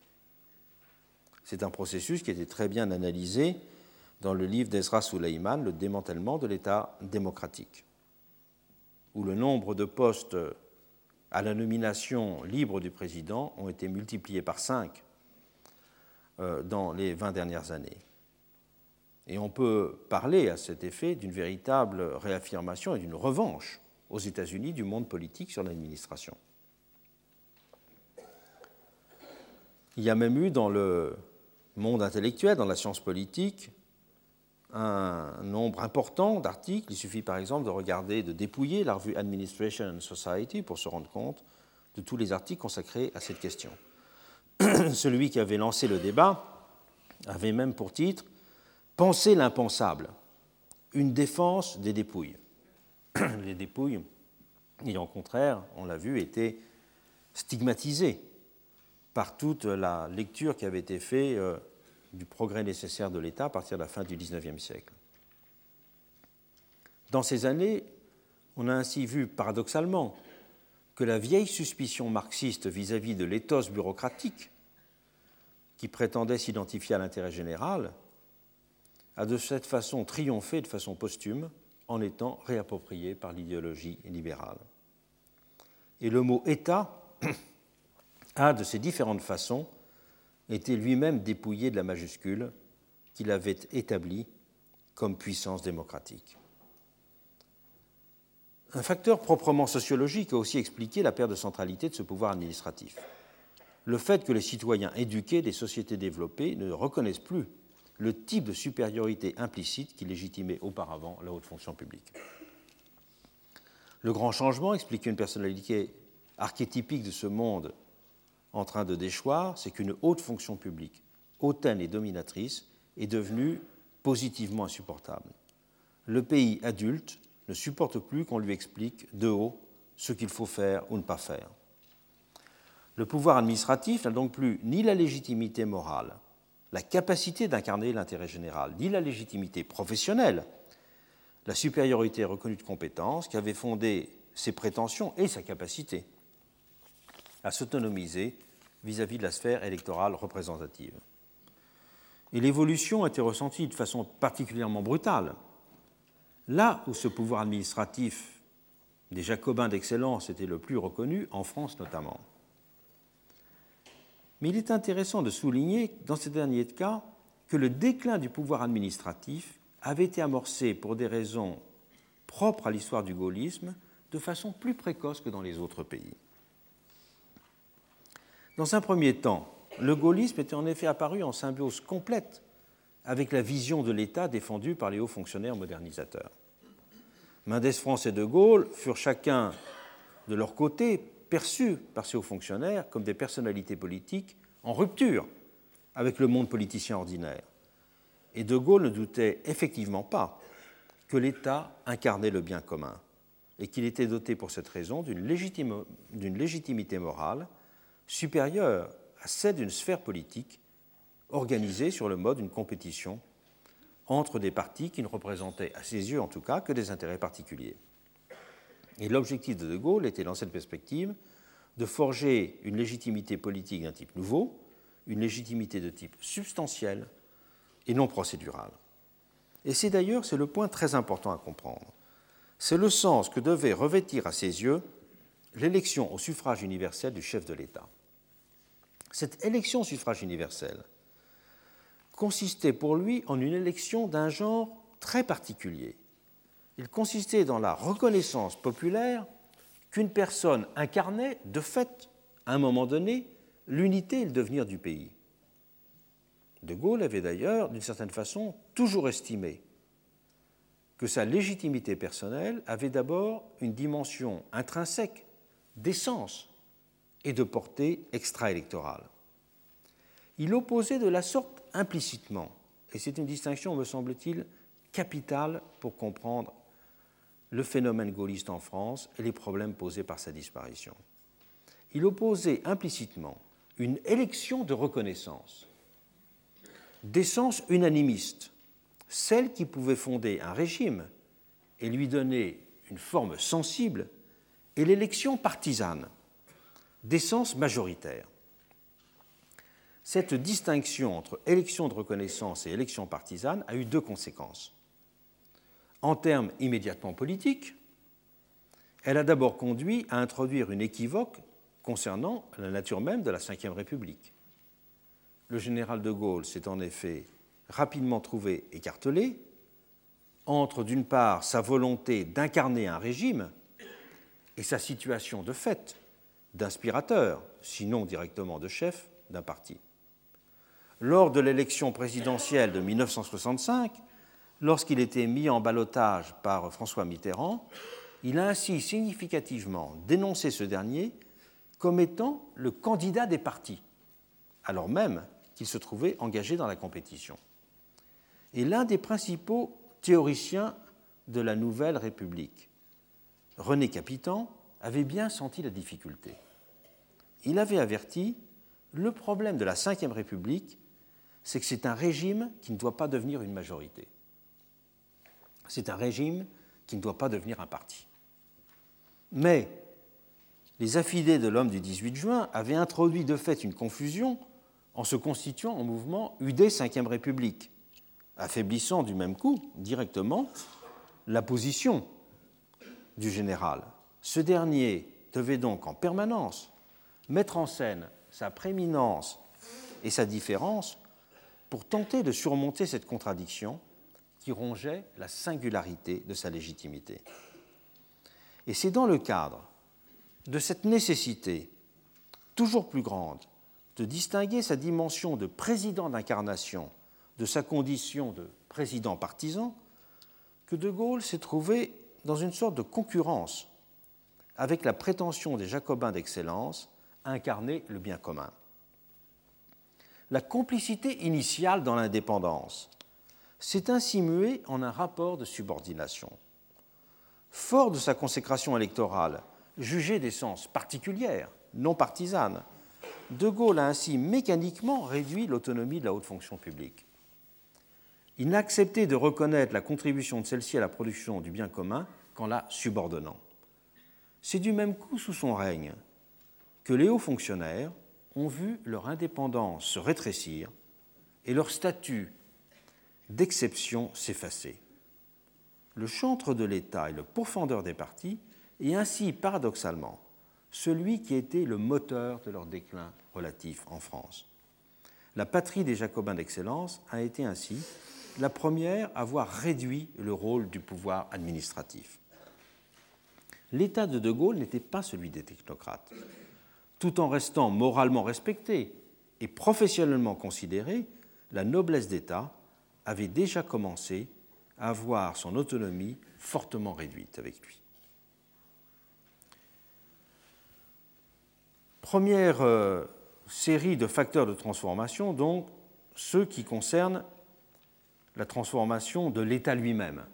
C'est un processus qui était très bien analysé dans le livre d'Ezra Suleiman, Le démantèlement de l'État démocratique, où le nombre de postes à la nomination libre du président ont été multipliés par cinq euh, dans les 20 dernières années. Et on peut parler à cet effet d'une véritable réaffirmation et d'une revanche aux États-Unis du monde politique sur l'administration. Il y a même eu dans le monde intellectuel, dans la science politique, un nombre important d'articles. Il suffit par exemple de regarder, de dépouiller la revue Administration and Society pour se rendre compte de tous les articles consacrés à cette question. [CLEARS THROAT] Celui qui avait lancé le débat avait même pour titre Penser l'impensable, une défense des dépouilles. [CLEARS THROAT] Les dépouilles ayant au contraire, on l'a vu, été stigmatisées par toute la lecture qui avait été faite euh, du progrès nécessaire de l'État à partir de la fin du XIXe siècle. Dans ces années, on a ainsi vu paradoxalement que la vieille suspicion marxiste vis-à-vis de l'éthos bureaucratique, qui prétendait s'identifier à l'intérêt général, a de cette façon triomphé de façon posthume en étant réapproprié par l'idéologie libérale. Et le mot État [CLEARS THROAT] a, de ces différentes façons, été lui-même dépouillé de la majuscule qu'il avait établie comme puissance démocratique. Un facteur proprement sociologique a aussi expliqué la perte de centralité de ce pouvoir administratif. Le fait que les citoyens éduqués des sociétés développées ne reconnaissent plus le type de supériorité implicite qui légitimait auparavant la haute fonction publique. Le grand changement, expliquait une personnalité archétypique de ce monde en train de déchoir, c'est qu'une haute fonction publique, hautaine et dominatrice, est devenue positivement insupportable. Le pays adulte ne supporte plus qu'on lui explique de haut ce qu'il faut faire ou ne pas faire. Le pouvoir administratif n'a donc plus ni la légitimité morale, la capacité d'incarner l'intérêt général, ni la légitimité professionnelle, la supériorité reconnue de compétences qui avait fondé ses prétentions et sa capacité à s'autonomiser vis-à-vis de la sphère électorale représentative. Et l'évolution a été ressentie de façon particulièrement brutale. Là où ce pouvoir administratif des Jacobins d'excellence était le plus reconnu, en France notamment. Mais il est intéressant de souligner, dans ce dernier cas, que le déclin du pouvoir administratif avait été amorcé pour des raisons propres à l'histoire du gaullisme de façon plus précoce que dans les autres pays. Dans un premier temps, le gaullisme était en effet apparu en symbiose complète avec la vision de l'État défendue par les hauts fonctionnaires modernisateurs. Mendès France et De Gaulle furent chacun de leur côté perçus par ces hauts fonctionnaires comme des personnalités politiques en rupture avec le monde politicien ordinaire. Et De Gaulle ne doutait effectivement pas que l'État incarnait le bien commun et qu'il était doté pour cette raison d'une légitimité morale supérieure à celle d'une sphère politique organisée sur le mode d'une compétition entre des partis qui ne représentaient, à ses yeux en tout cas, que des intérêts particuliers. Et l'objectif de De Gaulle était, dans cette perspective, de forger une légitimité politique d'un type nouveau, une légitimité de type substantiel et non procédural. Et c'est d'ailleurs c'est le point très important à comprendre. C'est le sens que devait revêtir à ses yeux l'élection au suffrage universel du chef de l'État. Cette élection au suffrage universel consistait pour lui en une élection d'un genre très particulier. Il consistait dans la reconnaissance populaire qu'une personne incarnait de fait, à un moment donné, l'unité et le devenir du pays. De Gaulle avait d'ailleurs, d'une certaine façon, toujours estimé que sa légitimité personnelle avait d'abord une dimension intrinsèque d'essence et de portée extra-électorale. Il opposait de la sorte implicitement, et c'est une distinction, me semble-t-il, capitale pour comprendre le phénomène gaulliste en France et les problèmes posés par sa disparition. Il opposait implicitement une élection de reconnaissance, d'essence unanimiste, celle qui pouvait fonder un régime et lui donner une forme sensible, et l'élection partisane, d'essence majoritaire. Cette distinction entre élection de reconnaissance et élection partisane a eu deux conséquences. En termes immédiatement politiques, elle a d'abord conduit à introduire une équivoque concernant la nature même de la Ve République. Le général de Gaulle s'est en effet rapidement trouvé écartelé entre, d'une part, sa volonté d'incarner un régime et sa situation de fait d'inspirateur, sinon directement de chef, d'un parti. Lors de l'élection présidentielle de 1965, lorsqu'il était mis en balotage par François Mitterrand, il a ainsi significativement dénoncé ce dernier comme étant le candidat des partis, alors même qu'il se trouvait engagé dans la compétition. Et l'un des principaux théoriciens de la Nouvelle République, René Capitan, avait bien senti la difficulté. Il avait averti le problème de la Ve République, c'est que c'est un régime qui ne doit pas devenir une majorité. C'est un régime qui ne doit pas devenir un parti. Mais les affidés de l'homme du 18 juin avaient introduit de fait une confusion en se constituant en mouvement UD 5e République, affaiblissant du même coup directement la position du général. Ce dernier devait donc en permanence mettre en scène sa prééminence et sa différence pour tenter de surmonter cette contradiction qui rongeait la singularité de sa légitimité. Et c'est dans le cadre de cette nécessité toujours plus grande de distinguer sa dimension de président d'incarnation de sa condition de président partisan que De Gaulle s'est trouvé dans une sorte de concurrence avec la prétention des jacobins d'excellence à incarner le bien commun. La complicité initiale dans l'indépendance s'est ainsi muée en un rapport de subordination. Fort de sa consécration électorale, jugée d'essence particulière, non partisane, De Gaulle a ainsi mécaniquement réduit l'autonomie de la haute fonction publique. Il n'a accepté de reconnaître la contribution de celle-ci à la production du bien commun qu'en la subordonnant. C'est du même coup sous son règne que les hauts fonctionnaires ont vu leur indépendance se rétrécir et leur statut d'exception s'effacer. Le chantre de l'État et le pourfendeur des partis est ainsi paradoxalement celui qui était le moteur de leur déclin relatif en France. La patrie des Jacobins d'excellence a été ainsi la première à avoir réduit le rôle du pouvoir administratif. L'État de De Gaulle n'était pas celui des technocrates. Tout en restant moralement respecté et professionnellement considéré, la noblesse d'État avait déjà commencé à avoir son autonomie fortement réduite avec lui. Première euh, série de facteurs de transformation, donc ceux qui concernent la transformation de l'État lui-même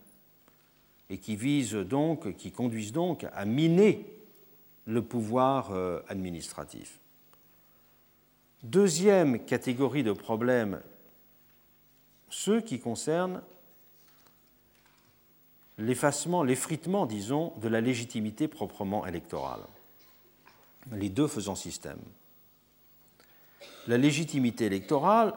et qui visent donc, qui conduisent donc à miner le pouvoir euh, administratif. Deuxième catégorie de problèmes, ceux qui concernent l'effacement, l'effritement, disons, de la légitimité proprement électorale. Les deux faisant système. La légitimité électorale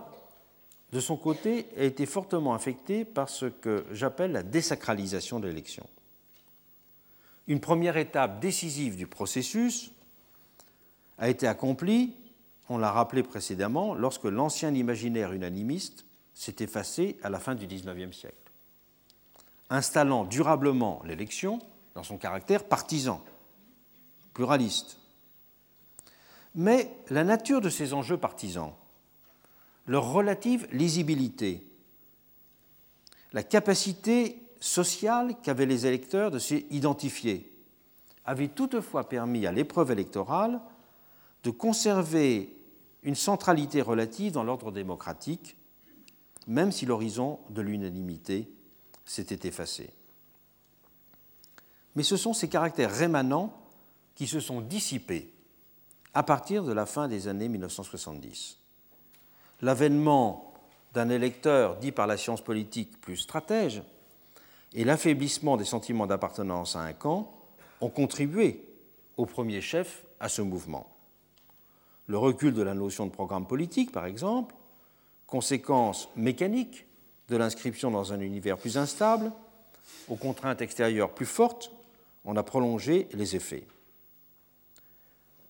de son côté, a été fortement affecté par ce que j'appelle la désacralisation de l'élection. Une première étape décisive du processus a été accomplie, on l'a rappelé précédemment, lorsque l'ancien imaginaire unanimiste s'est effacé à la fin du XIXe siècle, installant durablement l'élection dans son caractère partisan, pluraliste. Mais la nature de ces enjeux partisans leur relative lisibilité, la capacité sociale qu'avaient les électeurs de s'identifier, avait toutefois permis à l'épreuve électorale de conserver une centralité relative dans l'ordre démocratique, même si l'horizon de l'unanimité s'était effacé. Mais ce sont ces caractères rémanents qui se sont dissipés à partir de la fin des années 1970 l'avènement d'un électeur dit par la science politique plus stratège et l'affaiblissement des sentiments d'appartenance à un camp ont contribué au premier chef à ce mouvement. Le recul de la notion de programme politique, par exemple, conséquence mécanique de l'inscription dans un univers plus instable, aux contraintes extérieures plus fortes, on a prolongé les effets.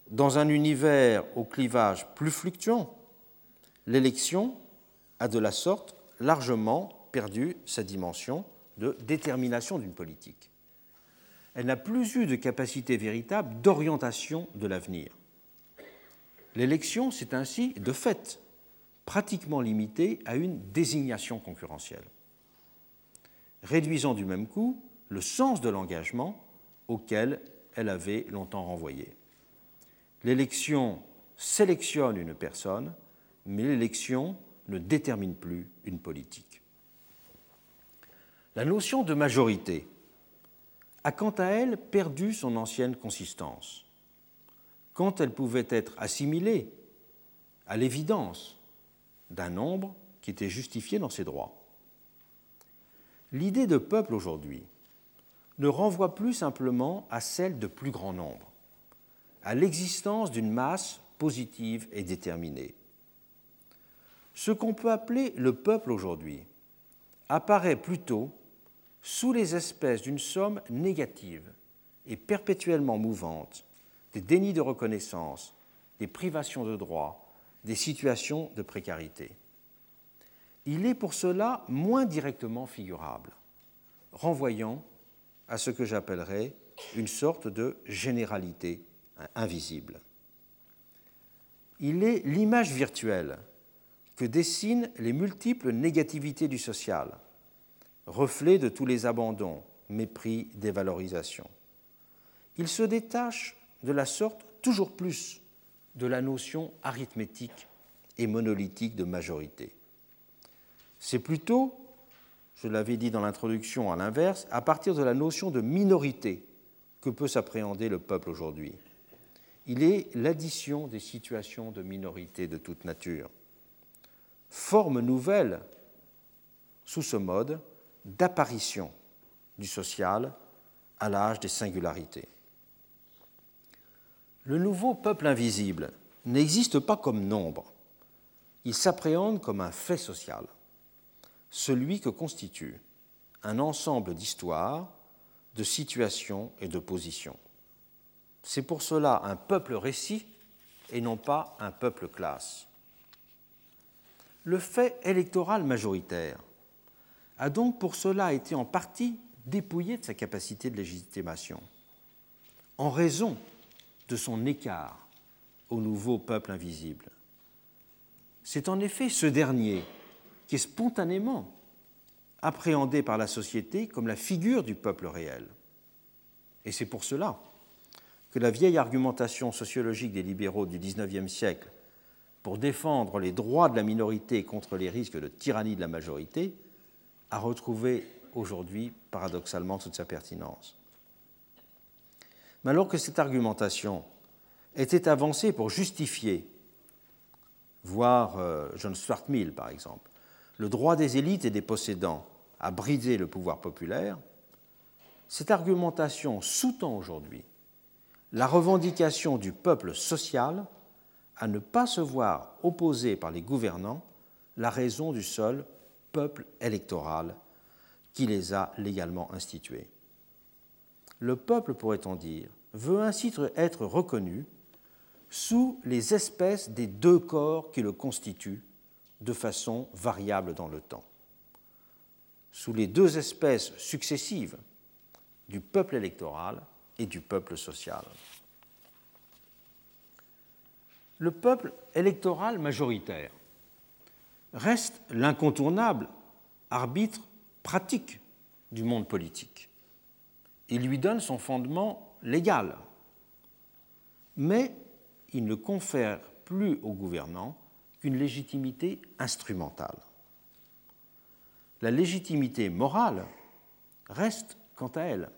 Dans un univers au clivage plus fluctuant, l'élection a de la sorte largement perdu sa dimension de détermination d'une politique. Elle n'a plus eu de capacité véritable d'orientation de l'avenir. L'élection s'est ainsi, de fait, pratiquement limitée à une désignation concurrentielle, réduisant du même coup le sens de l'engagement auquel elle avait longtemps renvoyé. L'élection sélectionne une personne mais l'élection ne détermine plus une politique. La notion de majorité a quant à elle perdu son ancienne consistance, quand elle pouvait être assimilée à l'évidence d'un nombre qui était justifié dans ses droits. L'idée de peuple aujourd'hui ne renvoie plus simplement à celle de plus grand nombre, à l'existence d'une masse positive et déterminée. Ce qu'on peut appeler le peuple aujourd'hui apparaît plutôt sous les espèces d'une somme négative et perpétuellement mouvante des dénis de reconnaissance, des privations de droits, des situations de précarité. Il est pour cela moins directement figurable, renvoyant à ce que j'appellerais une sorte de généralité invisible. Il est l'image virtuelle que dessinent les multiples négativités du social, reflet de tous les abandons, mépris, dévalorisation. Il se détache de la sorte toujours plus de la notion arithmétique et monolithique de majorité. C'est plutôt, je l'avais dit dans l'introduction à l'inverse, à partir de la notion de minorité que peut s'appréhender le peuple aujourd'hui. Il est l'addition des situations de minorité de toute nature forme nouvelle sous ce mode d'apparition du social à l'âge des singularités. Le nouveau peuple invisible n'existe pas comme nombre, il s'appréhende comme un fait social, celui que constitue un ensemble d'histoires, de situations et de positions. C'est pour cela un peuple récit et non pas un peuple classe le fait électoral majoritaire a donc pour cela été en partie dépouillé de sa capacité de légitimation, en raison de son écart au nouveau peuple invisible. C'est en effet ce dernier qui est spontanément appréhendé par la société comme la figure du peuple réel. Et c'est pour cela que la vieille argumentation sociologique des libéraux du XIXe siècle pour défendre les droits de la minorité contre les risques de tyrannie de la majorité, a retrouvé aujourd'hui paradoxalement toute sa pertinence. Mais alors que cette argumentation était avancée pour justifier, voire euh, John Stuart Mill par exemple, le droit des élites et des possédants à briser le pouvoir populaire, cette argumentation sous-tend aujourd'hui la revendication du peuple social à ne pas se voir opposé par les gouvernants la raison du seul peuple électoral qui les a légalement institués. Le peuple, pourrait-on dire, veut ainsi être reconnu sous les espèces des deux corps qui le constituent de façon variable dans le temps. Sous les deux espèces successives du peuple électoral et du peuple social le peuple électoral majoritaire reste l'incontournable arbitre pratique du monde politique. Il lui donne son fondement légal, mais il ne confère plus au gouvernant qu'une légitimité instrumentale. La légitimité morale reste, quant à elle,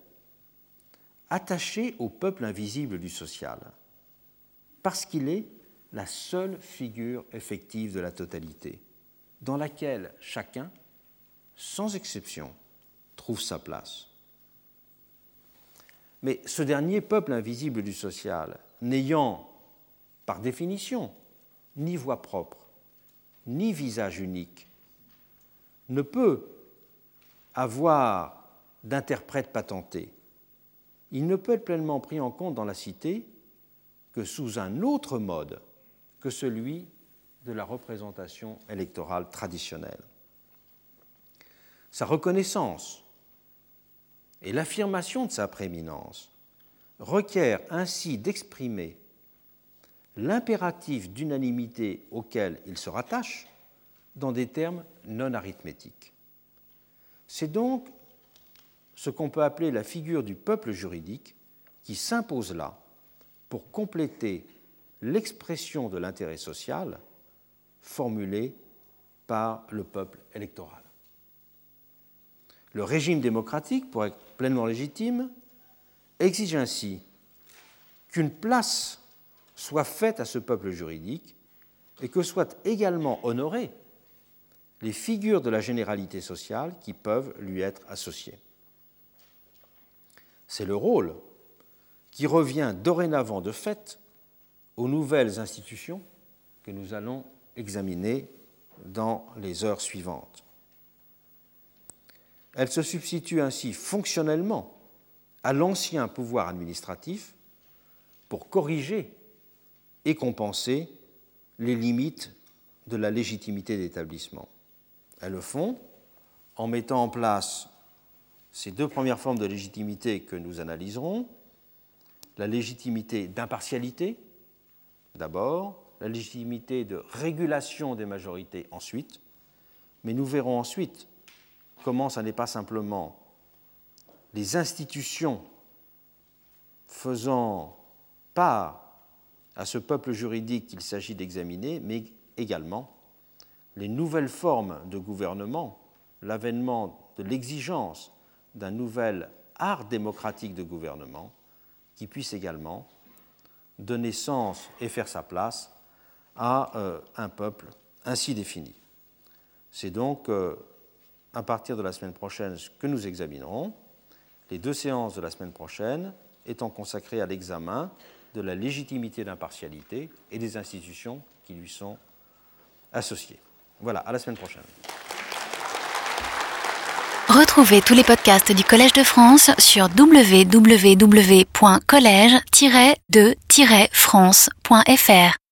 attachée au peuple invisible du social, parce qu'il est la seule figure effective de la totalité, dans laquelle chacun, sans exception, trouve sa place. Mais ce dernier peuple invisible du social, n'ayant, par définition, ni voix propre, ni visage unique, ne peut avoir d'interprète patenté. Il ne peut être pleinement pris en compte dans la cité que sous un autre mode que celui de la représentation électorale traditionnelle. Sa reconnaissance et l'affirmation de sa prééminence requièrent ainsi d'exprimer l'impératif d'unanimité auquel il se rattache dans des termes non arithmétiques. C'est donc ce qu'on peut appeler la figure du peuple juridique qui s'impose là pour compléter l'expression de l'intérêt social formulé par le peuple électoral. Le régime démocratique, pour être pleinement légitime, exige ainsi qu'une place soit faite à ce peuple juridique et que soient également honorées les figures de la généralité sociale qui peuvent lui être associées. C'est le rôle qui revient dorénavant de fait aux nouvelles institutions que nous allons examiner dans les heures suivantes. Elle se substitue ainsi fonctionnellement à l'ancien pouvoir administratif pour corriger et compenser les limites de la légitimité d'établissement. Elles le font en mettant en place ces deux premières formes de légitimité que nous analyserons, la légitimité d'impartialité, d'abord, la légitimité de régulation des majorités ensuite, mais nous verrons ensuite comment ça n'est pas simplement les institutions faisant part à ce peuple juridique qu'il s'agit d'examiner, mais également les nouvelles formes de gouvernement, l'avènement de l'exigence d'un nouvel art démocratique de gouvernement qui puisse également donner sens et faire sa place à euh, un peuple ainsi défini. C'est donc euh, à partir de la semaine prochaine que nous examinerons, les deux séances de la semaine prochaine étant consacrées à l'examen de la légitimité d'impartialité et des institutions qui lui sont associées. Voilà, à la semaine prochaine. Retrouvez tous les podcasts du Collège de France sur www.collège-de-france.fr.